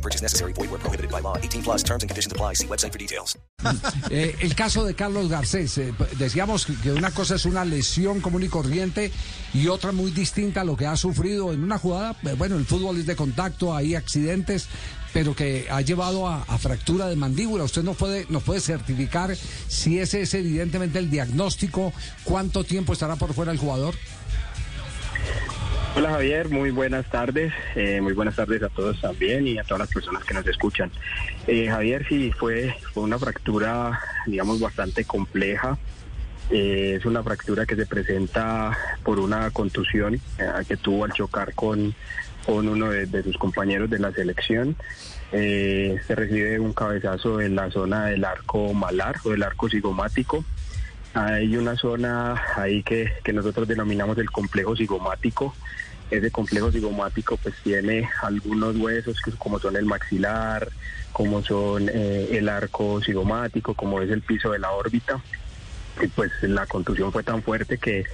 Purchase necessary. Void prohibited by law. 18 plus terms and conditions apply. See website for details. Eh, el caso de Carlos Garcés, eh, decíamos que- que una cosa es una lesión común y corriente y otra muy distinta a lo que ha sufrido en una jugada. Eh, Bueno, el fútbol es de contacto, hay accidentes, pero que ha llevado a, a fractura de mandíbula. Usted nos puede, nos puede certificar si ese es evidentemente el diagnóstico, cuánto tiempo estará por fuera el jugador. Hola Javier, muy buenas tardes. Eh, muy buenas tardes a todos también y a todas las personas que nos escuchan. Eh, Javier, sí, fue, fue una fractura, digamos, bastante compleja. Eh, es una fractura que se presenta por una contusión que tuvo al chocar con, con uno de, sus compañeros de la selección. Se recibe un cabezazo en la zona del arco malar o del arco cigomático. Hay una zona ahí que, que nosotros denominamos el complejo cigomático. Ese complejo cigomático pues tiene algunos huesos como son el maxilar, como son eh, el arco cigomático, como es el piso de la órbita. Y pues la contusión fue tan fuerte que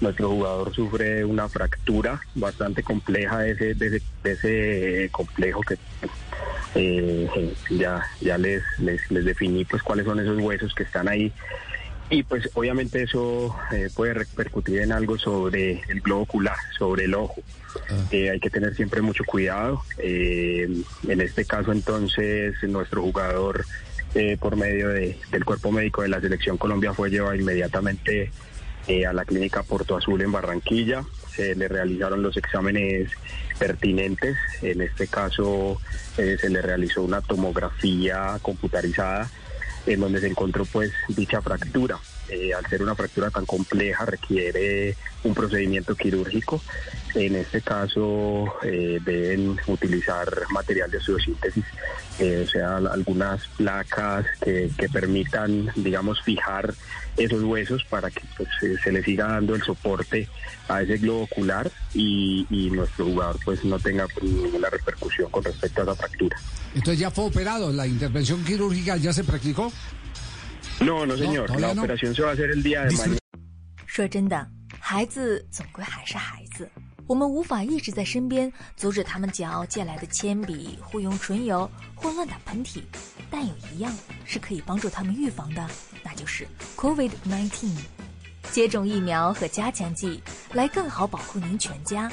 nuestro jugador sufre una fractura bastante compleja de ese, ese complejo que eh, ya, ya les, les, les definí pues cuáles son esos huesos que están ahí y pues obviamente eso eh, puede repercutir en algo sobre el globo ocular, sobre el ojo. Eh, hay que tener siempre mucho cuidado. Eh, en este caso entonces nuestro jugador eh, por medio de- del cuerpo médico de la selección Colombia fue llevado inmediatamente eh, a la clínica Porto Azul en Barranquilla. Se le realizaron los exámenes pertinentes. En este caso se le realizó una tomografía computarizada en donde se encontró pues dicha fractura. Eh, al ser una fractura tan compleja requiere un procedimiento quirúrgico. En este caso eh, deben utilizar material de osteosíntesis, eh, o sea, algunas placas que, permitan, digamos, fijar esos huesos para que pues, se- se le siga dando el soporte a ese globo ocular y, nuestro jugador pues no tenga ninguna repercusión con respecto a esa fractura. Entonces ya fue operado, la intervención quirúrgica ya se practicó. No, no señor, todavía la no. operación se va a hacer el día de mañana. 说真的，孩子总归还是孩子，我们无法一直在身边阻止他们将要借来的铅笔、互用唇油或乱打喷嚏，但有一样是可以帮助他们预防的，那就是 COVID-19。接种疫苗和加强剂，来更好保护您全家。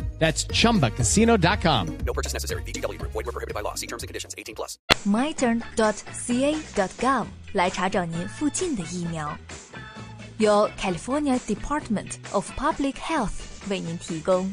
That's chumbacasino.com. No purchase necessary. VGW Group. Void were prohibited by law. See terms and conditions. 18 plus. myturn.ca.gov 来查找您附近的疫苗，由 California Department of Public Health 为您提供。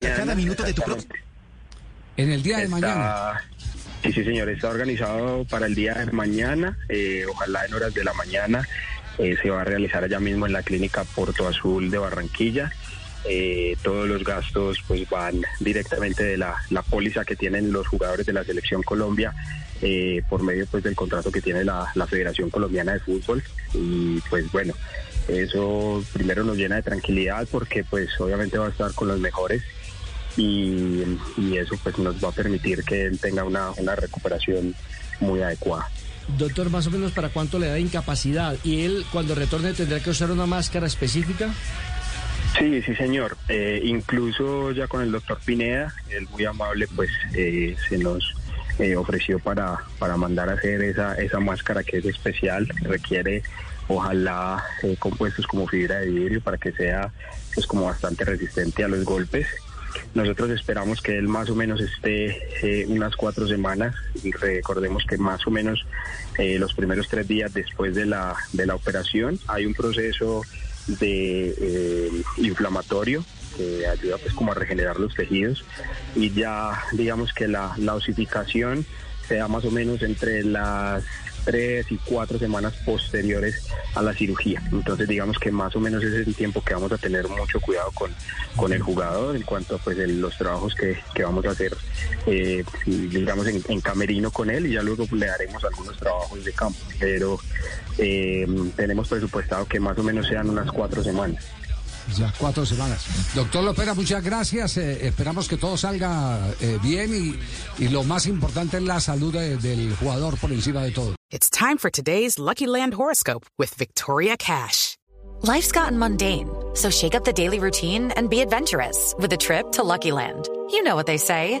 Cada minuto de tu En el día de Está- mañana. Sí, sí, señor, está organizado para el día de mañana, eh, ojalá en horas de la mañana. eh, se va a realizar allá mismo en la clínica Porto Azul de Barranquilla. Eh, todos los gastos pues van directamente de la, la póliza que tienen los jugadores de la selección Colombia eh, por medio pues del contrato que tiene la, la Federación Colombiana de Fútbol y pues bueno eso primero nos llena de tranquilidad porque pues obviamente va a estar con los mejores y, y eso pues nos va a permitir que él tenga una, una recuperación muy adecuada. Doctor, más o menos para cuánto le da incapacidad y él cuando retorne tendrá que usar una máscara específica. Sí, sí, señor. Eh, incluso ya con el doctor Pineda, el muy amable, pues eh, se nos eh, ofreció para, para mandar a hacer esa, esa máscara que es especial, requiere ojalá compuestos como fibra de vidrio para que sea pues como bastante resistente a los golpes. Nosotros esperamos que él más o menos esté unas cuatro semanas y recordemos que más o menos los primeros tres días después de la, de la operación hay un proceso de eh, inflamatorio que ayuda pues como a regenerar los tejidos y ya digamos que la, la osificación se da más o menos entre las tres y cuatro semanas posteriores a la cirugía. Entonces digamos que más o menos ese es el tiempo que vamos a tener mucho cuidado con, con el jugador en cuanto a pues los trabajos que, vamos a hacer eh, digamos en, camerino con él y ya luego le daremos algunos trabajos de campo. Pero eh, tenemos presupuestado que más o menos sean unas cuatro semanas. Ya, cuatro semanas. Doctor Lopera, muchas gracias. Eh, esperamos que todo salga eh, bien y, y, lo más importante es la salud de, del jugador por encima de todo. It's time for today's Lucky Land horoscope with Victoria Cash. Life's gotten mundane, so shake up the daily routine and be adventurous with a trip to Lucky Land. You know what they say.